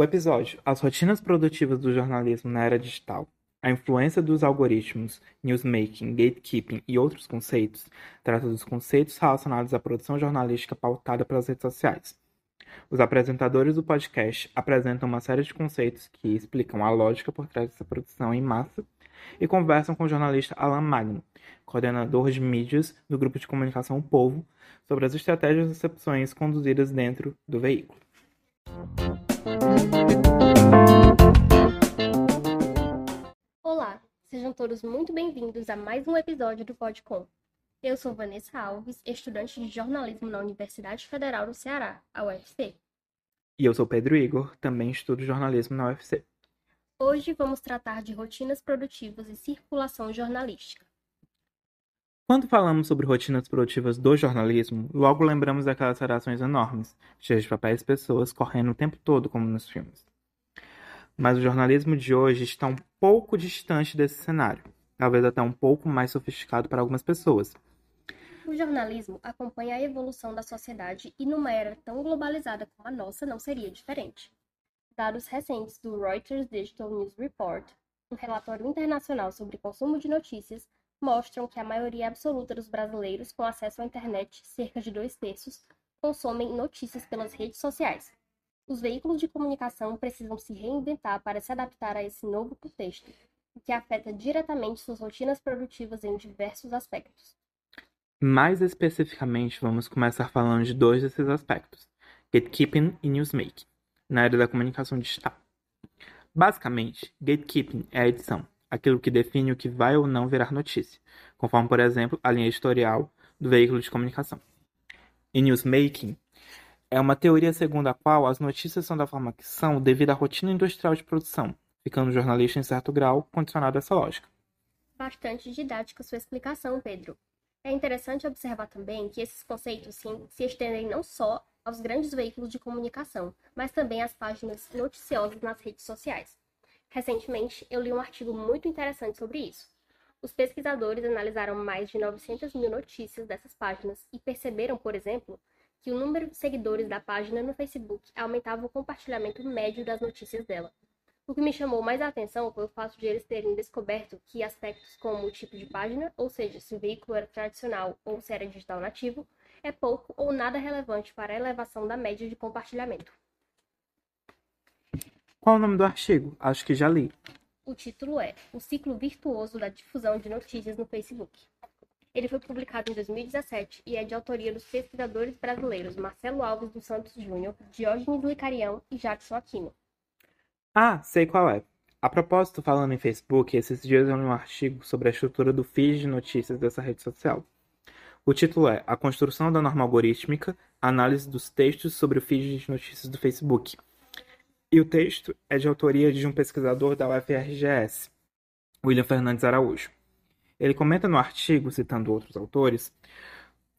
O episódio As rotinas produtivas do jornalismo na era digital, a influência dos algoritmos, newsmaking, gatekeeping e outros conceitos trata dos conceitos relacionados à produção jornalística pautada pelas redes sociais. Os apresentadores do podcast apresentam uma série de conceitos que explicam a lógica por trás dessa produção em massa e conversam com o jornalista Alan Magno, coordenador de mídias do grupo de comunicação O Povo, sobre as estratégias e recepções conduzidas dentro do veículo. Olá, sejam todos muito bem-vindos a mais um episódio do Podcom. Eu sou Vanessa Alves, estudante de jornalismo na Universidade Federal do Ceará, a UFC. E eu sou Pedro Igor, também estudo jornalismo na UFC. Hoje vamos tratar de rotinas produtivas e circulação jornalística. Quando falamos sobre rotinas produtivas do jornalismo, logo lembramos daquelas redações enormes, cheias de papéis e pessoas correndo o tempo todo, como nos filmes. Mas o jornalismo de hoje está um pouco distante desse cenário, talvez até um pouco mais sofisticado para algumas pessoas. O jornalismo acompanha a evolução da sociedade e numa era tão globalizada como a nossa não seria diferente. Dados recentes do Reuters Digital News Report, um relatório internacional sobre consumo de notícias, mostram que a maioria absoluta dos brasileiros com acesso à internet, cerca de dois terços, consomem notícias pelas redes sociais. Os veículos de comunicação precisam se reinventar para se adaptar a esse novo contexto, o que afeta diretamente suas rotinas produtivas em diversos aspectos. Mais especificamente, vamos começar falando de dois desses aspectos: gatekeeping e newsmaking, na área da comunicação digital. Basicamente, gatekeeping é a edição, aquilo que define o que vai ou não virar notícia, conforme, por exemplo, a linha editorial do veículo de comunicação. E newsmaking é uma teoria segundo a qual as notícias são da forma que são devido à rotina industrial de produção, ficando o jornalista em certo grau condicionado a essa lógica. Bastante didática sua explicação, Pedro. É interessante observar também que esses conceitos sim, se estendem não só aos grandes veículos de comunicação, mas também às páginas noticiosas nas redes sociais. Recentemente, eu li um artigo muito interessante sobre isso. Os pesquisadores analisaram mais de 900 mil notícias dessas páginas e perceberam, por exemplo, que o número de seguidores da página no Facebook aumentava o compartilhamento médio das notícias dela. O que me chamou mais a atenção foi o fato de eles terem descoberto que aspectos como o tipo de página, ou seja, se o veículo era tradicional ou se era digital nativo, é pouco ou nada relevante para a elevação da média de compartilhamento. Qual o nome do artigo? Acho que já li. O título é O Ciclo Virtuoso da Difusão de Notícias no Facebook. Ele foi publicado em 2017 e é de autoria dos pesquisadores brasileiros Marcelo Alves dos Santos Júnior, Diógenes Licarião e Jackson Aquino. Ah, sei qual é. A propósito, falando em Facebook, esses dias eu li um artigo sobre a estrutura do feed de notícias dessa rede social. O título é A Construção da Norma Algorítmica, Análise dos Textos sobre o feed de notícias do Facebook. E o texto é de autoria de um pesquisador da UFRGS, William Fernandes Araújo. Ele comenta no artigo, citando outros autores,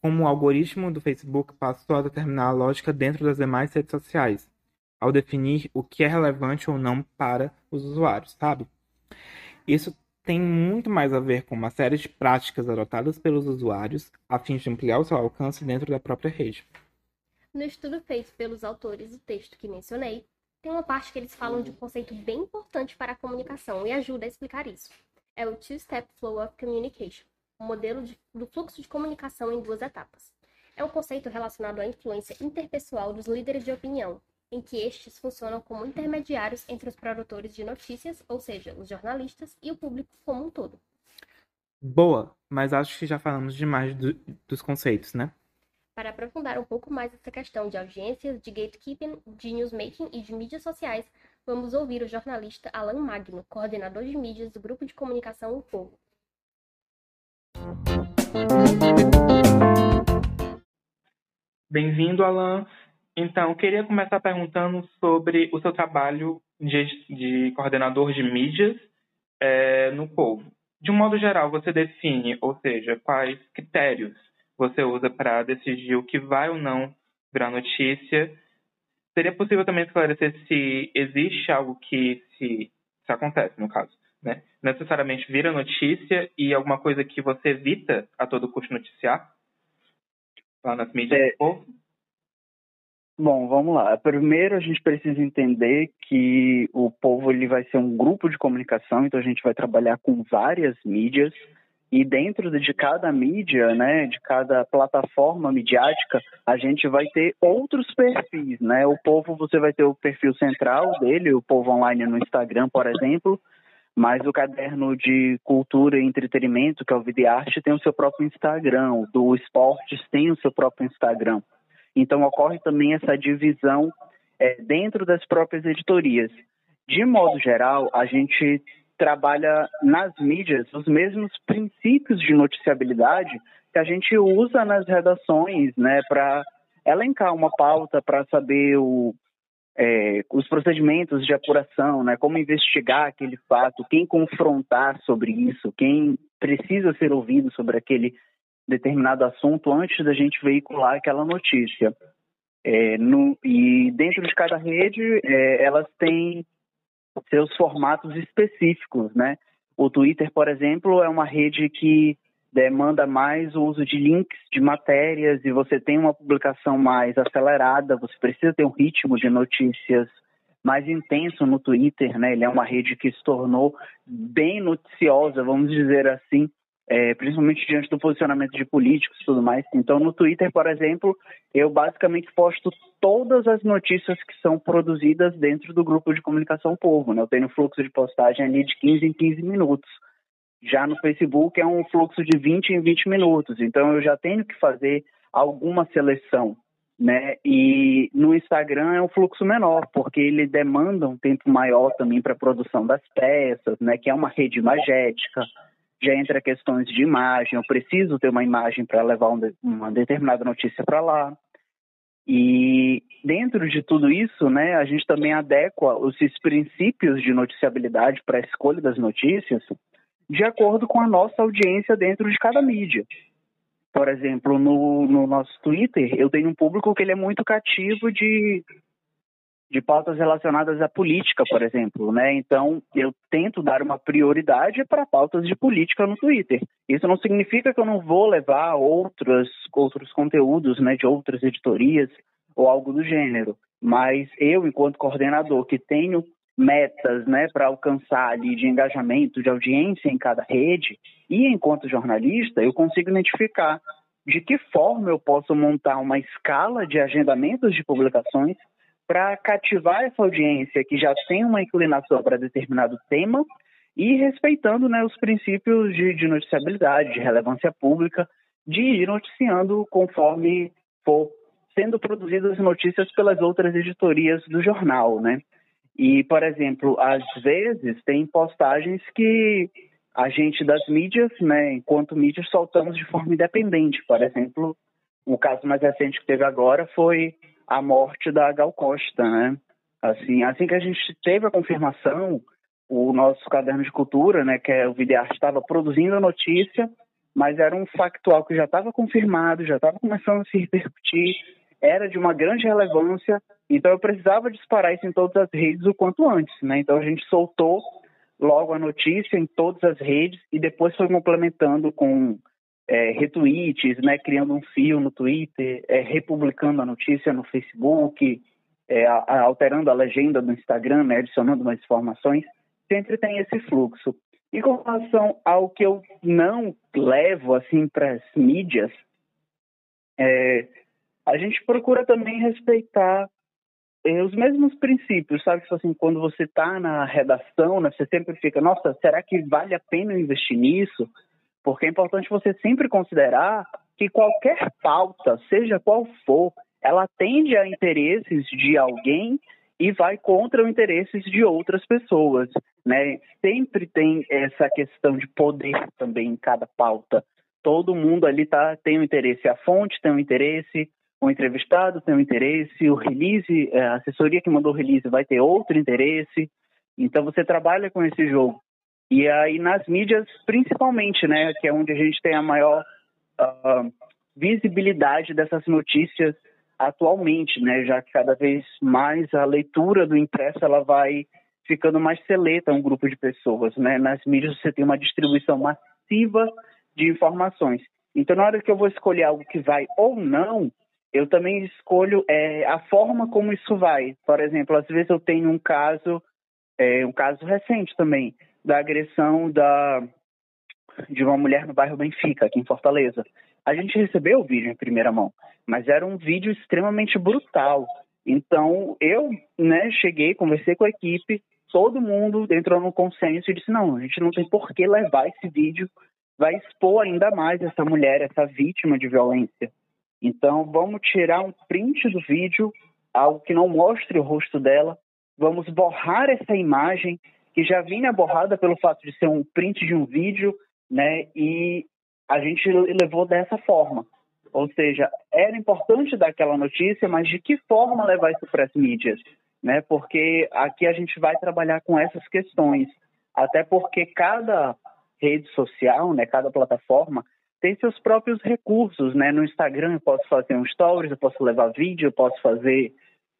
como o algoritmo do Facebook passou a determinar a lógica dentro das demais redes sociais, ao definir o que é relevante ou não para os usuários, sabe? Isso tem muito mais a ver com uma série de práticas adotadas pelos usuários a fim de ampliar o seu alcance dentro da própria rede. No estudo feito pelos autores do texto que mencionei, tem uma parte que eles falam de um conceito bem importante para a comunicação e ajuda a explicar isso. É o Two-Step Flow of Communication, um modelo de, do fluxo de comunicação em duas etapas. É um conceito relacionado à influência interpessoal dos líderes de opinião, em que estes funcionam como intermediários entre os produtores de notícias, ou seja, os jornalistas, e o público como um todo. Boa, mas acho que já falamos demais do, dos conceitos, né? Para aprofundar um pouco mais essa questão de audiências, de gatekeeping, de newsmaking e de mídias sociais, vamos ouvir o jornalista Alan Magno, coordenador de mídias do grupo de comunicação O Povo. Bem-vindo, Alan. Então, queria começar perguntando sobre o seu trabalho de, de coordenador de mídias é, no Povo. De um modo geral, você define, ou seja, quais critérios você usa para decidir o que vai ou não virar notícia. Seria possível também esclarecer se existe algo que se, se acontece, no caso, né? Necessariamente vira notícia e alguma coisa que você evita a todo custo noticiar lá nas mídias é, do povo? Bom, vamos lá. Primeiro a gente precisa entender que o povo ele vai ser um grupo de comunicação, então a gente vai trabalhar com várias mídias e dentro de cada mídia, né, de cada plataforma midiática, a gente vai ter outros perfis, né? O povo você vai ter o perfil central dele, o povo online no Instagram, por exemplo, mas o caderno de cultura e entretenimento, que é o Videarte, tem o seu próprio Instagram, o do esportes tem o seu próprio Instagram. Então, ocorre também essa divisão é, dentro das próprias editorias. De modo geral, a gente trabalha nas mídias os mesmos princípios de noticiabilidade que a gente usa nas redações, né, para elencar uma pauta para saber o, é, os procedimentos de apuração, né, como investigar aquele fato, quem confrontar sobre isso, quem precisa ser ouvido sobre aquele determinado assunto antes da gente veicular aquela notícia. É, no, e dentro de cada rede, é, elas têm seus formatos específicos, né? O Twitter, por exemplo, é uma rede que demanda mais o uso de links de matérias e você tem uma publicação mais acelerada, você precisa ter um ritmo de notícias mais intenso no Twitter, né? Ele é uma rede que se tornou bem noticiosa, vamos dizer assim, é, principalmente diante do posicionamento de políticos e tudo mais. Então, no Twitter, por exemplo, eu basicamente posto todas as notícias que são produzidas dentro do grupo de comunicação Povo. Né? Eu tenho fluxo de postagem ali de 15 em 15 minutos. Já no Facebook é um fluxo de 20 em 20 minutos. Então, eu já tenho que fazer alguma seleção. Né? E no Instagram é um fluxo menor, porque ele demanda um tempo maior também para a produção das peças, né? que é uma rede magética já entra questões de imagem, eu preciso ter uma imagem para levar uma determinada notícia para lá. E dentro de tudo isso, né, a gente também adequa os princípios de noticiabilidade para a escolha das notícias de acordo com a nossa audiência dentro de cada mídia. Por exemplo, no, no nosso Twitter, eu tenho um público que ele é muito cativo de de pautas relacionadas à política, por exemplo, né? Então, eu tento dar uma prioridade para pautas de política no Twitter. Isso não significa que eu não vou levar outros outros conteúdos, né, de outras editorias ou algo do gênero, mas eu, enquanto coordenador que tenho metas, né, para alcançar ali de engajamento, de audiência em cada rede, e enquanto jornalista, eu consigo identificar de que forma eu posso montar uma escala de agendamentos de publicações para cativar essa audiência que já tem uma inclinação para determinado tema e respeitando né, os princípios de, de noticiabilidade, de relevância pública, de ir noticiando conforme for sendo produzidas notícias pelas outras editorias do jornal, né? E, por exemplo, às vezes tem postagens que a gente das mídias, né, enquanto mídias, soltamos de forma independente. Por exemplo, o caso mais recente que teve agora foi a morte da Gal Costa, né? Assim, assim que a gente teve a confirmação, o nosso caderno de cultura, né, que é o Videarte, estava produzindo a notícia, mas era um factual que já estava confirmado, já estava começando a se repercutir, era de uma grande relevância, então eu precisava disparar isso em todas as redes o quanto antes, né? Então a gente soltou logo a notícia em todas as redes e depois foi complementando com é, retweets, né, criando um fio no Twitter, é, republicando a notícia no Facebook, é, a, alterando a legenda do Instagram, né, adicionando mais informações, sempre tem esse fluxo. E com relação ao que eu não levo assim para as mídias, é, a gente procura também respeitar é, os mesmos princípios, sabe? Tipo assim, quando você está na redação, né, você sempre fica, nossa, será que vale a pena investir nisso? Porque é importante você sempre considerar que qualquer pauta, seja qual for, ela atende a interesses de alguém e vai contra os interesses de outras pessoas, né? Sempre tem essa questão de poder também em cada pauta. Todo mundo ali tá tem um interesse, a fonte tem um interesse, o entrevistado tem um interesse, o release, a assessoria que mandou o release vai ter outro interesse. Então você trabalha com esse jogo. E aí nas mídias, principalmente, né, que é onde a gente tem a maior uh, visibilidade dessas notícias atualmente, né, já que cada vez mais a leitura do impresso ela vai ficando mais seleta a um grupo de pessoas, né? Nas mídias você tem uma distribuição massiva de informações. Então, na hora que eu vou escolher algo que vai ou não, eu também escolho é, a forma como isso vai. Por exemplo, às vezes eu tenho um caso, é, um caso recente também, da agressão da, de uma mulher no bairro Benfica, aqui em Fortaleza. A gente recebeu o vídeo em primeira mão, mas era um vídeo extremamente brutal. Então, eu né, cheguei, conversei com a equipe, todo mundo entrou no consenso e disse: não, a gente não tem por que levar esse vídeo, vai expor ainda mais essa mulher, essa vítima de violência. Então, vamos tirar um print do vídeo, algo que não mostre o rosto dela, vamos borrar essa imagem que já vinha borrada pelo fato de ser um print de um vídeo, né? E a gente levou dessa forma. Ou seja, era importante dar aquela notícia, mas de que forma levar isso para as mídias? Né? Porque aqui a gente vai trabalhar com essas questões. Até porque cada rede social, né, cada plataforma, tem seus próprios recursos. Né? No Instagram eu posso fazer um stories, eu posso levar vídeo, eu posso fazer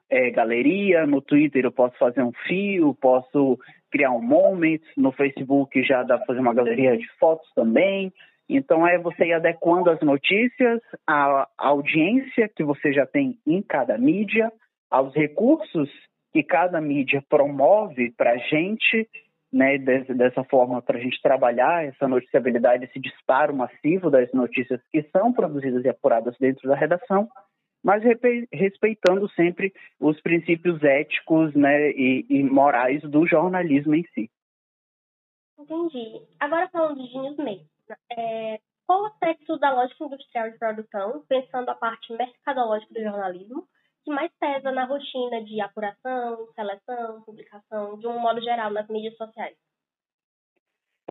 é, galeria, no Twitter eu posso fazer um fio, posso criar um moment, no Facebook já dá para fazer uma galeria de fotos também. Então, é você ir adequando as notícias à audiência que você já tem em cada mídia, aos recursos que cada mídia promove para a gente, né, dessa forma, para a gente trabalhar essa noticiabilidade, esse disparo massivo das notícias que são produzidas e apuradas dentro da redação, mas respeitando sempre os princípios éticos né, e, e morais do jornalismo em si. Entendi. Agora falando de newsmaker, é, qual o aspecto da lógica industrial de produção, pensando a parte mercadológica do jornalismo, que mais pesa na rotina de apuração, seleção, publicação, de um modo geral, nas mídias sociais?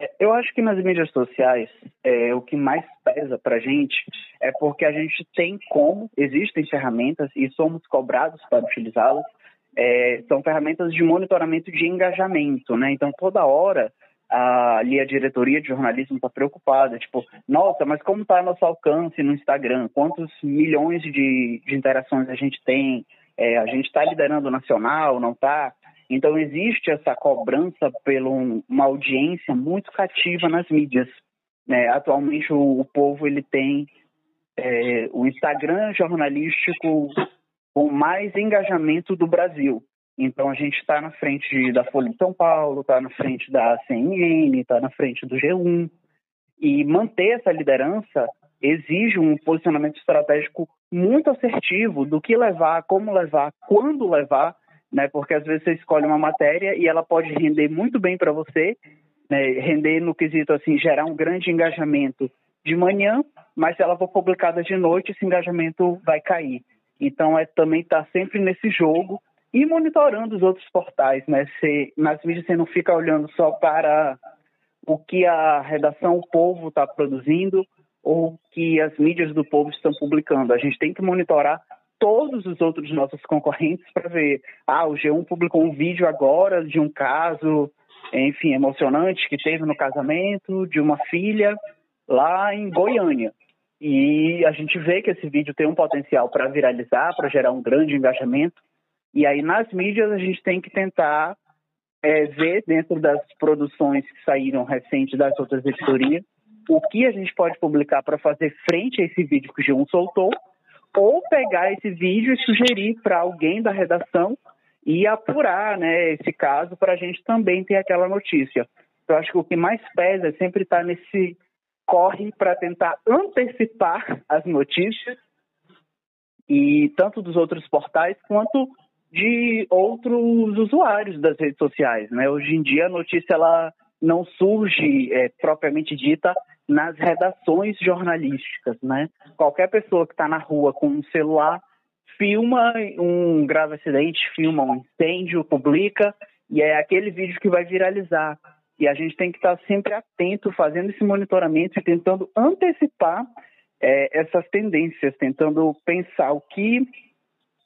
É, eu acho que nas mídias sociais, é, o que mais pesa para a gente é porque a gente tem como, existem ferramentas e somos cobrados para utilizá-las, é, são ferramentas de monitoramento de engajamento, né? Então, toda hora a, ali a diretoria de jornalismo está preocupada, tipo, nossa, mas como está nosso alcance no Instagram? Quantos milhões de, de interações a gente tem? É, a gente está liderando o nacional, não está? Então existe essa cobrança por uma audiência muito cativa nas mídias. Né? Atualmente o, o, povo ele tem é, o Instagram jornalístico com mais engajamento do Brasil. Então a gente está na frente da Folha de São Paulo, está na frente da CNN, está na frente do G1. E manter essa liderança exige um posicionamento estratégico muito assertivo do que levar, como levar, quando levar, né? Porque às vezes você escolhe uma matéria e ela pode render muito bem para você, né? render no quesito assim gerar um grande engajamento de manhã, mas se ela for publicada de noite, esse engajamento vai cair. Então é também estar tá sempre nesse jogo e monitorando os outros portais, né? Se, nas mídias você não fica olhando só para o que a redação O Povo está produzindo ou que as mídias do Povo estão publicando. A gente tem que monitorar todos os outros nossos concorrentes para ver, ah, o G1 publicou um vídeo agora de um caso, enfim, emocionante que teve no casamento de uma filha lá em Goiânia. E a gente vê que esse vídeo tem um potencial para viralizar, para gerar um grande engajamento. E aí, nas mídias, a gente tem que tentar é, ver, dentro das produções que saíram recentes das outras editorias, o que a gente pode publicar para fazer frente a esse vídeo que o G1 soltou, ou pegar esse vídeo e sugerir para alguém da redação e apurar né, esse caso para a gente também ter aquela notícia. Eu acho que o que mais pesa é sempre estar tá nesse corre para tentar antecipar as notícias e tanto dos outros portais quanto de outros usuários das redes sociais. Né? Hoje em dia a notícia ela não surge é, propriamente dita nas redações jornalísticas. Né? Qualquer pessoa que está na rua com um celular filma um grave acidente, filma um incêndio, publica, e é aquele vídeo que vai viralizar. E a gente tem que estar sempre atento, fazendo esse monitoramento e tentando antecipar é, essas tendências, tentando pensar o que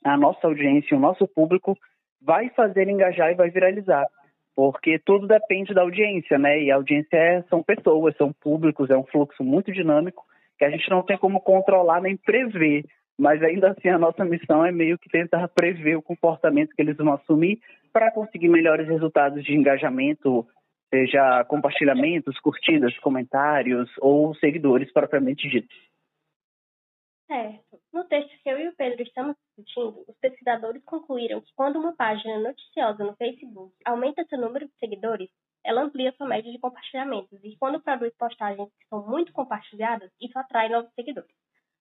a nossa audiência, o nosso público vai fazer engajar e vai viralizar. Porque tudo depende da audiência, né? E a audiência é, são pessoas, são públicos, é um fluxo muito dinâmico que a gente não tem como controlar nem prever. Mas ainda assim a nossa missão é meio que tentar prever o comportamento que eles vão assumir para conseguir melhores resultados de engajamento, seja compartilhamentos, curtidas, comentários ou seguidores propriamente ditos. Certo. No texto que eu e o Pedro estamos discutindo, os pesquisadores concluíram que quando uma página noticiosa no Facebook aumenta seu número de seguidores, ela amplia sua média de compartilhamentos e quando produz postagens que são muito compartilhadas, isso atrai novos seguidores.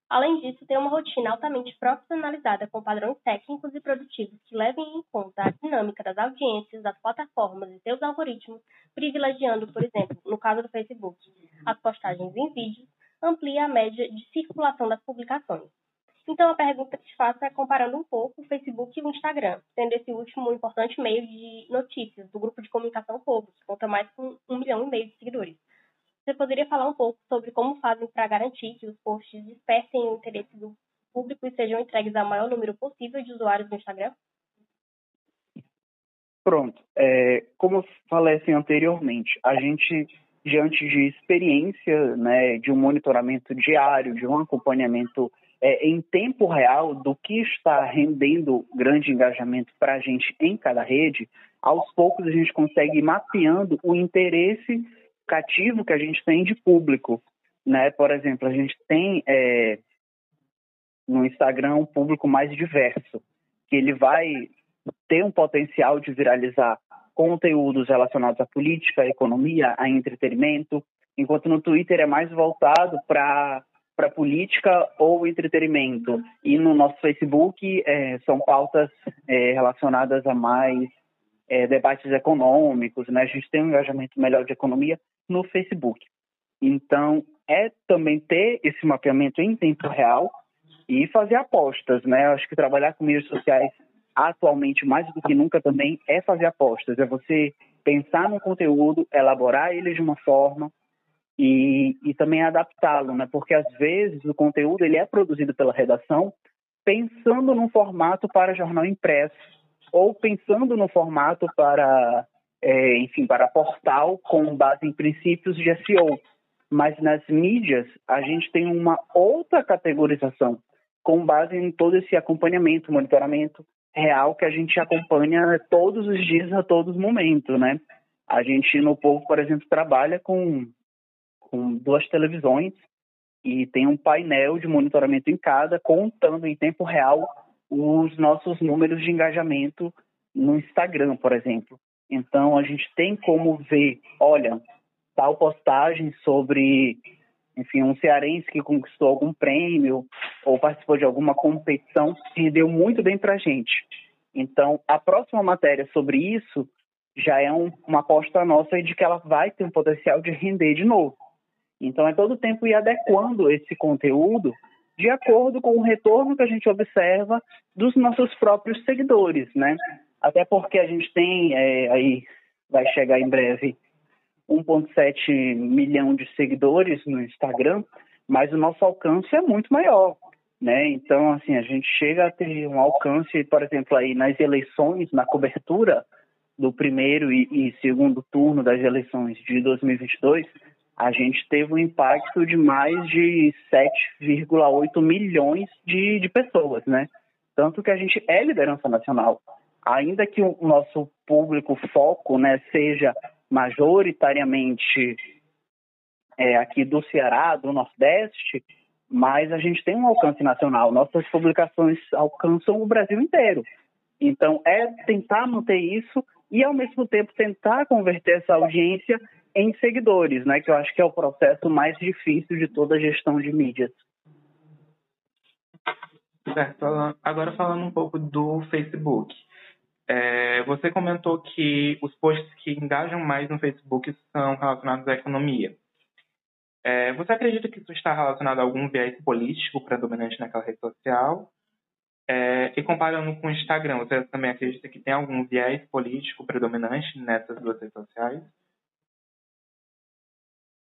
Além disso, tem uma rotina altamente profissionalizada com padrões técnicos e produtivos que levem em conta a dinâmica das audiências, das plataformas e seus algoritmos, privilegiando, por exemplo, no caso do Facebook, as postagens em vídeos, amplia a média de circulação das publicações. Então, a pergunta que te faço é comparando um pouco o Facebook e o Instagram, sendo esse último um importante meio de notícias do grupo de comunicação Povo, que conta mais com um milhão e meio de seguidores. Você poderia falar um pouco sobre como fazem para garantir que os posts despertem o interesse do público e sejam entregues ao maior número possível de usuários no Instagram? Pronto. É, como falei assim anteriormente, a gente, diante de experiência, né, de um monitoramento diário, de um acompanhamento é, em tempo real do que está rendendo grande engajamento para a gente em cada rede, aos poucos a gente consegue ir mapeando o interesse cativo que a gente tem de público. Né? Por exemplo, a gente tem é, no Instagram um público mais diverso, que ele vai ter um potencial de viralizar conteúdos relacionados à política, à economia, a entretenimento, enquanto no Twitter é mais voltado para para política ou entretenimento. E no nosso Facebook é, são pautas é, relacionadas a mais é, debates econômicos, né? A gente tem um engajamento melhor de economia no Facebook. Então, é também ter esse mapeamento em tempo real e fazer apostas, né? Acho que trabalhar com mídias sociais atualmente, mais do que nunca também, é fazer apostas. É você pensar no conteúdo, elaborar ele de uma forma, e, e também adaptá-lo, né? Porque às vezes o conteúdo ele é produzido pela redação pensando num formato para jornal impresso ou pensando no formato para, é, enfim, para portal com base em princípios de SEO. Mas nas mídias a gente tem uma outra categorização com base em todo esse acompanhamento, monitoramento real que a gente acompanha todos os dias, a todos os momentos, né? A gente no Povo, por exemplo, trabalha com com duas televisões e tem um painel de monitoramento em cada, contando em tempo real os nossos números de engajamento no Instagram, por exemplo. Então, a gente tem como ver, olha, tal postagem sobre, enfim, um cearense que conquistou algum prêmio ou participou de alguma competição, que deu muito bem para a gente. Então, a próxima matéria sobre isso já é um, uma aposta nossa de que ela vai ter um potencial de render de novo. Então, é todo tempo ir adequando esse conteúdo de acordo com o retorno que a gente observa dos nossos próprios seguidores, né? Até porque a gente tem, é, aí vai chegar em breve, 1,7 milhão de seguidores no Instagram, mas o nosso alcance é muito maior, né? Então, assim, a gente chega a ter um alcance, por exemplo, aí nas eleições, na cobertura do primeiro e, e segundo turno das eleições de 2022, a gente teve um impacto de mais de 7,8 milhões de, de pessoas, né? Tanto que a gente é liderança nacional. Ainda que o nosso público foco né, seja majoritariamente é, aqui do Ceará, do Nordeste, mas a gente tem um alcance nacional. Nossas publicações alcançam o Brasil inteiro. Então, é tentar manter isso e, ao mesmo tempo, tentar converter essa audiência em seguidores, né? Que eu acho que é o processo mais difícil de toda a gestão de mídias. Certo. Agora falando um pouco do Facebook. É, você comentou que os posts que engajam mais no Facebook são relacionados à economia. É, você acredita que isso está relacionado a algum viés político predominante naquela rede social? É, e comparando com o Instagram, você também acredita que tem algum viés político predominante nessas duas redes sociais?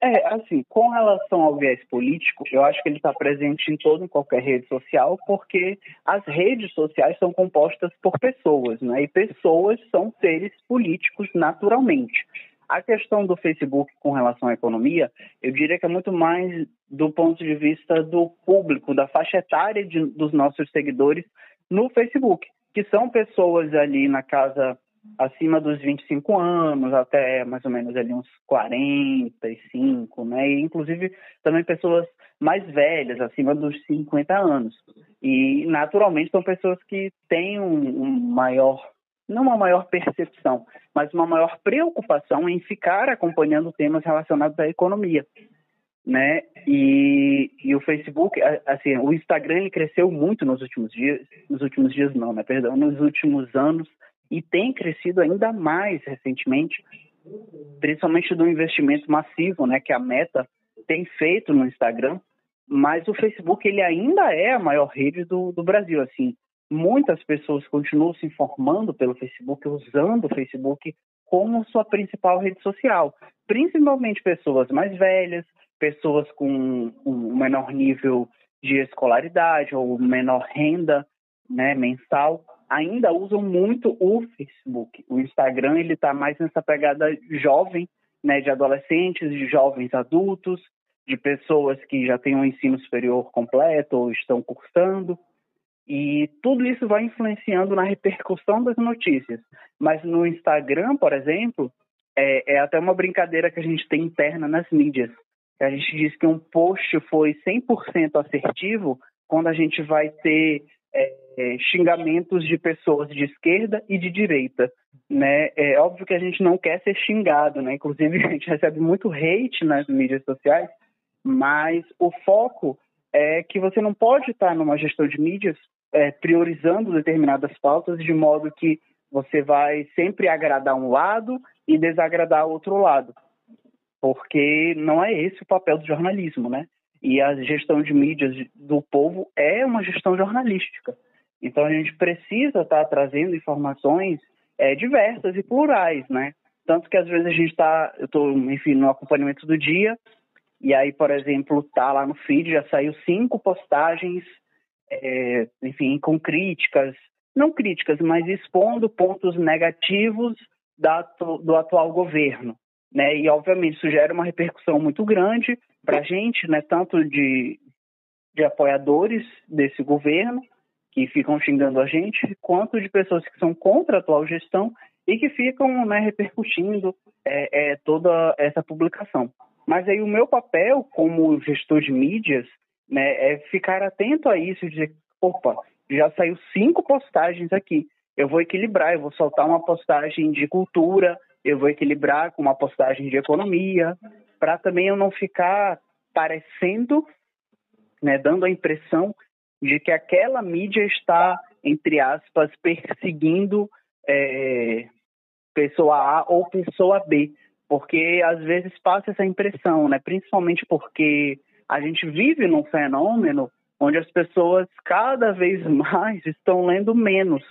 É, assim, com relação ao viés político, eu acho que ele está presente em toda e qualquer rede social, porque as redes sociais são compostas por pessoas, né? E pessoas são seres políticos naturalmente. A questão do Facebook com relação à economia, eu diria que é muito mais do ponto de vista do público, da faixa etária de, dos nossos seguidores no Facebook, que são pessoas ali na casa acima dos 25 anos, até mais ou menos ali uns 45, né? E, inclusive também pessoas mais velhas, acima dos 50 anos. E naturalmente são pessoas que têm um, um maior, não uma maior percepção, mas uma maior preocupação em ficar acompanhando temas relacionados à economia. Né? E, e o Facebook, assim, o Instagram ele cresceu muito nos últimos dias, nos últimos dias não, né? Perdão, nos últimos anos e tem crescido ainda mais recentemente, principalmente do investimento massivo, né, que a Meta tem feito no Instagram, mas o Facebook ele ainda é a maior rede do, do Brasil, assim, muitas pessoas continuam se informando pelo Facebook, usando o Facebook como sua principal rede social, principalmente pessoas mais velhas, pessoas com um menor nível de escolaridade ou menor renda né, mensal, ainda usam muito o Facebook. O Instagram ele está mais nessa pegada jovem, né, de adolescentes, de jovens adultos, de pessoas que já têm um ensino superior completo ou estão cursando. E tudo isso vai influenciando na repercussão das notícias. Mas no Instagram, por exemplo, é, é até uma brincadeira que a gente tem interna nas mídias. A gente diz que um post foi 100% assertivo quando a gente vai ter é, é, xingamentos de pessoas de esquerda e de direita. Né? É óbvio que a gente não quer ser xingado, né? inclusive a gente recebe muito hate nas mídias sociais, mas o foco é que você não pode estar numa gestão de mídias é, priorizando determinadas pautas de modo que você vai sempre agradar um lado e desagradar o outro lado, porque não é esse o papel do jornalismo, né? E a gestão de mídias do povo é uma gestão jornalística. Então a gente precisa estar trazendo informações é, diversas e plurais, né? Tanto que às vezes a gente está, eu estou, enfim, no acompanhamento do dia, e aí, por exemplo, tá lá no feed, já saiu cinco postagens, é, enfim, com críticas, não críticas, mas expondo pontos negativos da, do atual governo. Né? E, obviamente, isso gera uma repercussão muito grande para a gente, né? tanto de, de apoiadores desse governo, que ficam xingando a gente, quanto de pessoas que são contra a atual gestão e que ficam né, repercutindo é, é, toda essa publicação. Mas aí o meu papel como gestor de mídias né, é ficar atento a isso e dizer, opa, já saiu cinco postagens aqui, eu vou equilibrar, eu vou soltar uma postagem de cultura, eu vou equilibrar com uma postagem de economia, para também eu não ficar parecendo, né, dando a impressão de que aquela mídia está, entre aspas, perseguindo é, pessoa A ou pessoa B, porque às vezes passa essa impressão, né? Principalmente porque a gente vive num fenômeno onde as pessoas cada vez mais estão lendo menos.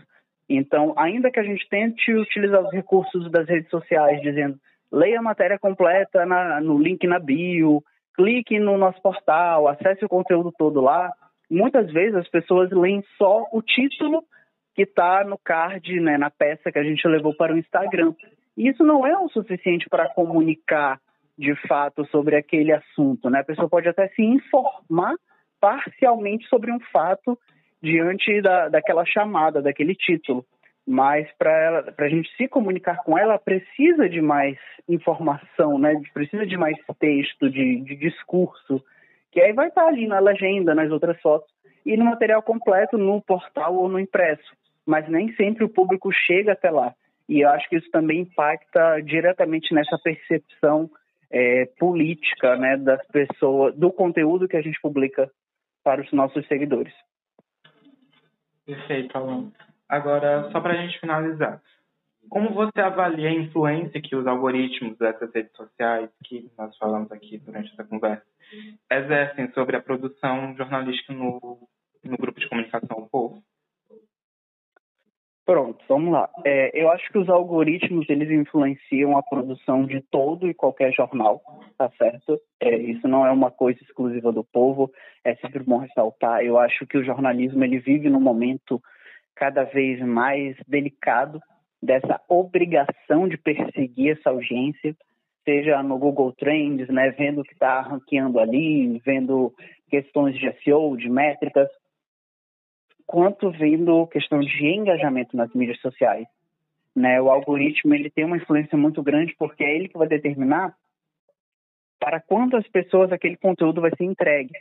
Então, ainda que a gente tente utilizar os recursos das redes sociais, dizendo leia a matéria completa na, no link na bio, clique no nosso portal, acesse o conteúdo todo lá, muitas vezes as pessoas leem só o título que está no card, né, na peça que a gente levou para o Instagram. E isso não é o suficiente para comunicar de fato sobre aquele assunto. Né? A pessoa pode até se informar parcialmente sobre um fato diante da, daquela chamada, daquele título. Mas para a gente se comunicar com ela, precisa de mais informação, né? precisa de mais texto, de, de discurso, que aí vai estar ali na legenda, nas outras fotos, e no material completo no portal ou no impresso. Mas nem sempre o público chega até lá. E eu acho que isso também impacta diretamente nessa percepção é, política né, das pessoas, do conteúdo que a gente publica para os nossos seguidores. Perfeito, Alan. Agora, só para a gente finalizar, como você avalia a influência que os algoritmos dessas redes sociais, que nós falamos aqui durante essa conversa, exercem sobre a produção jornalística no, no grupo de comunicação O Povo? Pronto, vamos lá. É, eu acho que os algoritmos eles influenciam a produção de todo e qualquer jornal, tá certo? É, isso não é uma coisa exclusiva do povo. É sempre bom ressaltar. Eu acho que o jornalismo ele vive num momento cada vez mais delicado dessa obrigação de perseguir essa audiência, seja no Google Trends, né, vendo o que está ranqueando ali, vendo questões de SEO, de métricas, quanto vendo questão de engajamento nas mídias sociais. Né? O algoritmo ele tem uma influência muito grande porque é ele que vai determinar para quantas pessoas aquele conteúdo vai ser entregue.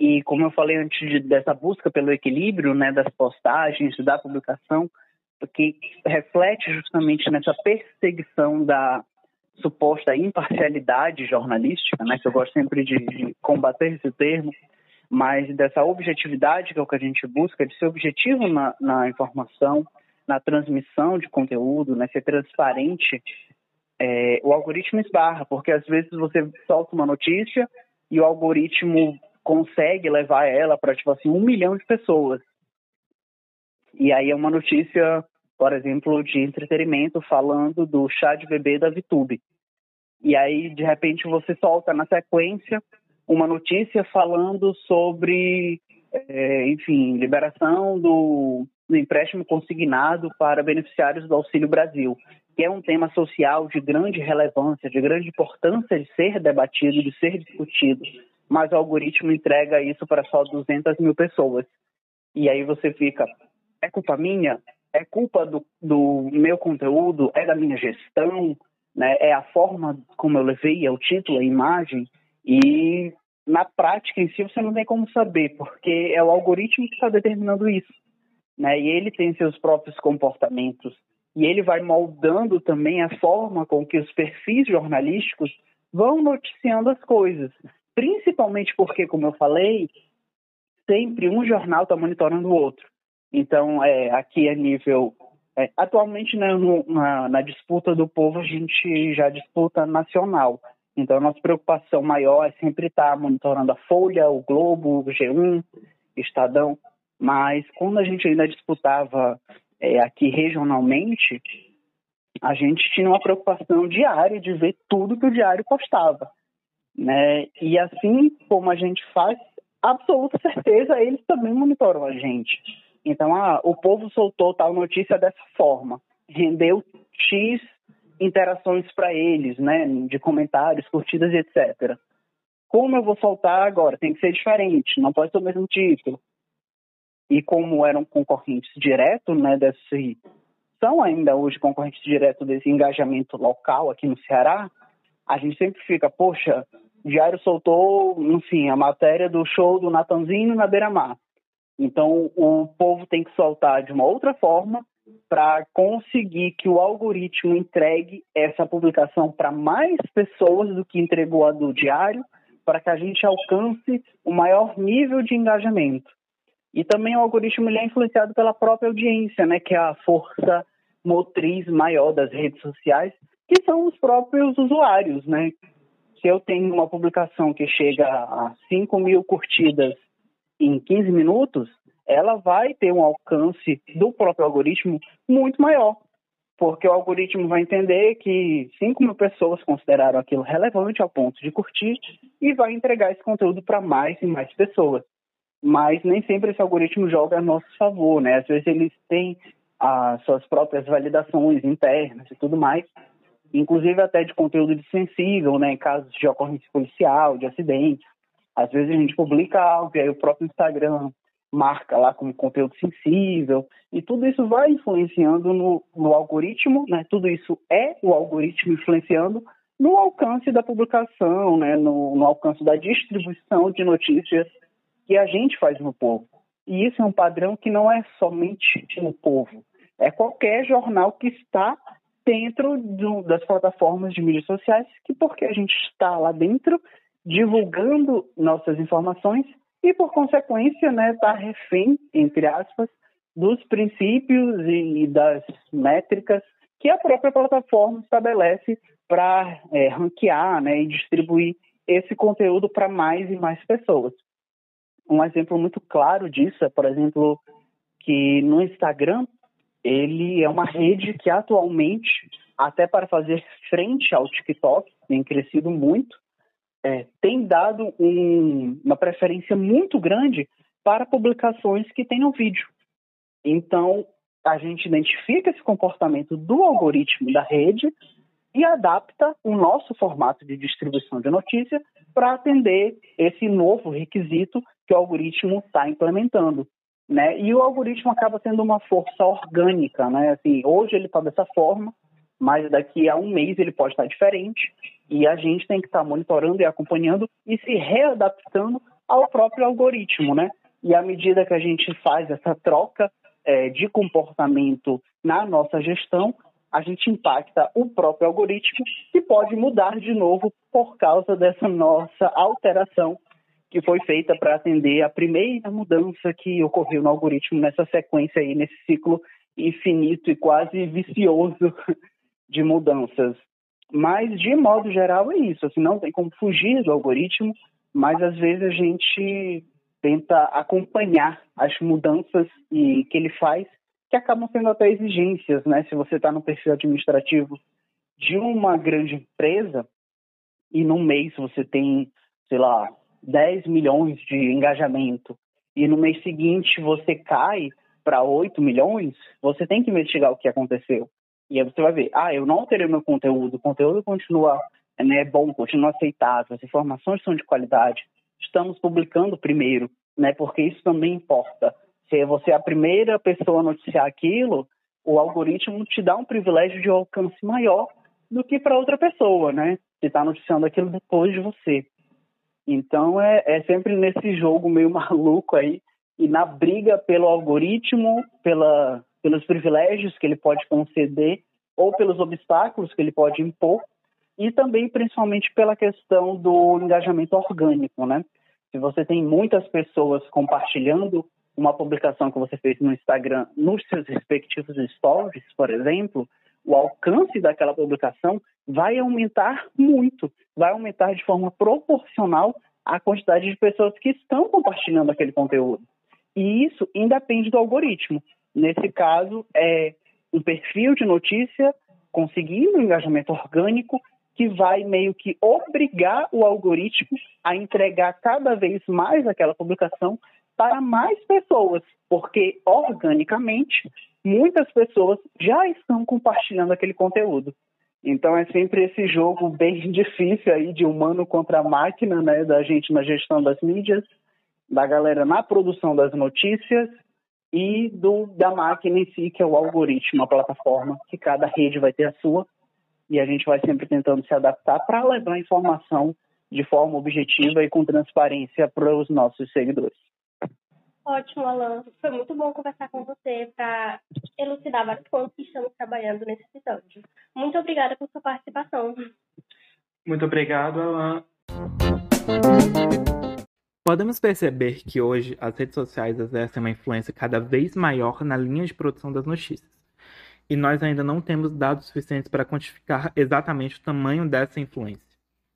E como eu falei antes de, dessa busca pelo equilíbrio, né, das postagens, da publicação, que reflete justamente nessa perseguição da suposta imparcialidade jornalística, né, que eu gosto sempre de, de combater esse termo, mas dessa objetividade que é o que a gente busca, de ser objetivo na, na informação, na transmissão de conteúdo, né, ser transparente, é, o algoritmo esbarra, porque às vezes você solta uma notícia e o algoritmo consegue levar ela para, tipo assim, um milhão de pessoas. E aí é uma notícia, por exemplo, de entretenimento falando do chá de bebê da VTube. E aí, de repente, você solta na sequência uma notícia falando sobre, é, enfim, liberação do, do empréstimo consignado para beneficiários do Auxílio Brasil, que é um tema social de grande relevância, de grande importância de ser debatido, de ser discutido, mas o algoritmo entrega isso para só 200 mil pessoas. E aí você fica, é culpa minha? É culpa do, do meu conteúdo? É da minha gestão? Né? É a forma como eu levei, é o título, a imagem? E na prática em si você não tem como saber, porque é o algoritmo que está determinando isso. Né? E ele tem seus próprios comportamentos. E ele vai moldando também a forma com que os perfis jornalísticos vão noticiando as coisas. Principalmente porque, como eu falei, sempre um jornal está monitorando o outro. Então, é, aqui a nível. É, atualmente, né, no, na, na disputa do povo, a gente já disputa nacional. Então, a nossa preocupação maior é sempre estar monitorando a Folha, o Globo, o G1, Estadão. Mas quando a gente ainda disputava é, aqui regionalmente, a gente tinha uma preocupação diária de ver tudo que o diário postava. Né? E assim como a gente faz, absoluta certeza, eles também monitoram a gente. Então, ah, o povo soltou tal notícia dessa forma, rendeu X interações para eles, né, de comentários, curtidas e etc. Como eu vou soltar agora? Tem que ser diferente, não pode ser o mesmo título. E como eram concorrentes diretos, né, desse são ainda hoje concorrentes diretos desse engajamento local aqui no Ceará, a gente sempre fica, poxa, Diário soltou, enfim, a matéria do show do Natanzinho na Beira-Mar. Então, o povo tem que soltar de uma outra forma para conseguir que o algoritmo entregue essa publicação para mais pessoas do que entregou a do diário, para que a gente alcance o maior nível de engajamento. E também o algoritmo é influenciado pela própria audiência, né, que é a força motriz maior das redes sociais, que são os próprios usuários, né? Se eu tenho uma publicação que chega a 5 mil curtidas em 15 minutos, ela vai ter um alcance do próprio algoritmo muito maior, porque o algoritmo vai entender que 5 mil pessoas consideraram aquilo relevante ao ponto de curtir e vai entregar esse conteúdo para mais e mais pessoas. Mas nem sempre esse algoritmo joga a nosso favor, né? Às vezes eles têm as suas próprias validações internas e tudo mais, inclusive até de conteúdo sensível, né? Em casos de ocorrência policial, de acidente. Às vezes a gente publica algo e aí o próprio Instagram marca lá como conteúdo sensível, e tudo isso vai influenciando no, no algoritmo, né? Tudo isso é o algoritmo influenciando no alcance da publicação, né? No, no alcance da distribuição de notícias que a gente faz no povo. E isso é um padrão que não é somente no povo, é qualquer jornal que está dentro do, das plataformas de mídias sociais, que porque a gente está lá dentro divulgando nossas informações, e, por consequência, né, está refém, entre aspas, dos princípios e das métricas que a própria plataforma estabelece para é, ranquear né, e distribuir esse conteúdo para mais e mais pessoas. Um exemplo muito claro disso é, por exemplo, que no Instagram ele é uma rede que atualmente, até para fazer frente ao TikTok, tem crescido muito, é, tem dado um, uma preferência muito grande para publicações que tenham vídeo. Então, a gente identifica esse comportamento do algoritmo da rede e adapta o nosso formato de distribuição de notícia para atender esse novo requisito que o algoritmo está implementando. né? E o algoritmo acaba sendo uma força orgânica, né? Assim, hoje ele está dessa forma, mas daqui a um mês ele pode estar diferente e a gente tem que estar monitorando e acompanhando e se readaptando ao próprio algoritmo, né? E à medida que a gente faz essa troca é, de comportamento na nossa gestão, a gente impacta o próprio algoritmo que pode mudar de novo por causa dessa nossa alteração que foi feita para atender a primeira mudança que ocorreu no algoritmo nessa sequência aí, nesse ciclo infinito e quase vicioso de mudanças. Mas, de modo geral, é isso. Assim, não tem como fugir do algoritmo, mas às vezes a gente tenta acompanhar as mudanças e, que ele faz, que acabam sendo até exigências, né? Se você está no perfil administrativo de uma grande empresa e num mês você tem, sei lá, 10 milhões de engajamento e no mês seguinte você cai para 8 milhões, você tem que investigar o que aconteceu. E aí você vai ver, ah, eu não alterei meu conteúdo, o conteúdo continua né, bom, continua aceitável, as informações são de qualidade, estamos publicando primeiro, né, porque isso também importa. Se você é a primeira pessoa a noticiar aquilo, o algoritmo te dá um privilégio de alcance maior do que para outra pessoa, né, que está noticiando aquilo depois de você. Então é, é sempre nesse jogo meio maluco aí e na briga pelo algoritmo, pela, pelos privilégios que ele pode conceder ou pelos obstáculos que ele pode impor e também principalmente pela questão do engajamento orgânico, né? Se você tem muitas pessoas compartilhando uma publicação que você fez no Instagram nos seus respectivos stories, por exemplo, o alcance daquela publicação vai aumentar muito, vai aumentar de forma proporcional à quantidade de pessoas que estão compartilhando aquele conteúdo. E isso independe do algoritmo. Nesse caso, é um perfil de notícia conseguindo um engajamento orgânico que vai meio que obrigar o algoritmo a entregar cada vez mais aquela publicação para mais pessoas, porque organicamente muitas pessoas já estão compartilhando aquele conteúdo. Então é sempre esse jogo bem difícil aí de humano contra máquina, né, da gente na gestão das mídias, da galera na produção das notícias e do da máquina em si, que é o algoritmo, a plataforma, que cada rede vai ter a sua, e a gente vai sempre tentando se adaptar para levar a informação de forma objetiva e com transparência para os nossos seguidores. Ótimo, Alan. Foi muito bom conversar com você para elucidar vários pontos que estamos trabalhando nesse episódio. Muito obrigada por sua participação. Muito obrigado, Alan. Podemos perceber que hoje as redes sociais exercem uma influência cada vez maior na linha de produção das notícias. E nós ainda não temos dados suficientes para quantificar exatamente o tamanho dessa influência.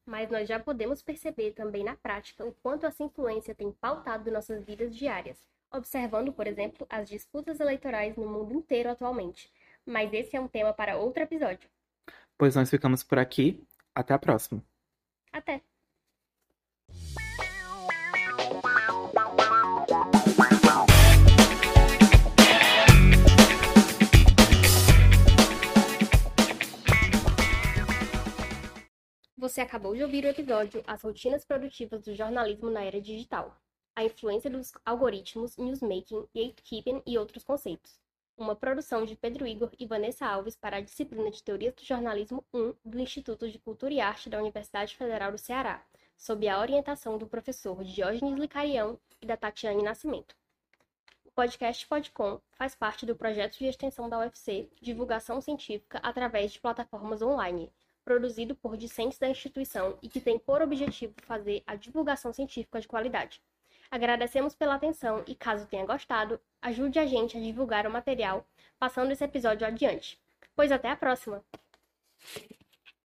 Mas nós já podemos perceber também na prática o quanto essa influência tem pautado nossas vidas diárias, observando, por exemplo, as disputas eleitorais no mundo inteiro atualmente. Mas esse é um tema para outro episódio. Pois nós ficamos por aqui. Até a próxima. Até! Você acabou de ouvir o episódio As Rotinas Produtivas do Jornalismo na Era Digital. A influência dos algoritmos, newsmaking, gatekeeping e outros conceitos. Uma produção de Pedro Igor e Vanessa Alves para a disciplina de Teorias do Jornalismo 1 do Instituto de Cultura e Arte da Universidade Federal do Ceará, sob a orientação do professor Diógenes Licarião e da Tatiane Nascimento. O podcast Podcom faz parte do projeto de extensão da UFC Divulgação Científica através de plataformas online, produzido por discentes da instituição e que tem por objetivo fazer a divulgação científica de qualidade. Agradecemos pela atenção e, caso tenha gostado, ajude a gente a divulgar o material passando esse episódio adiante. Pois até a próxima!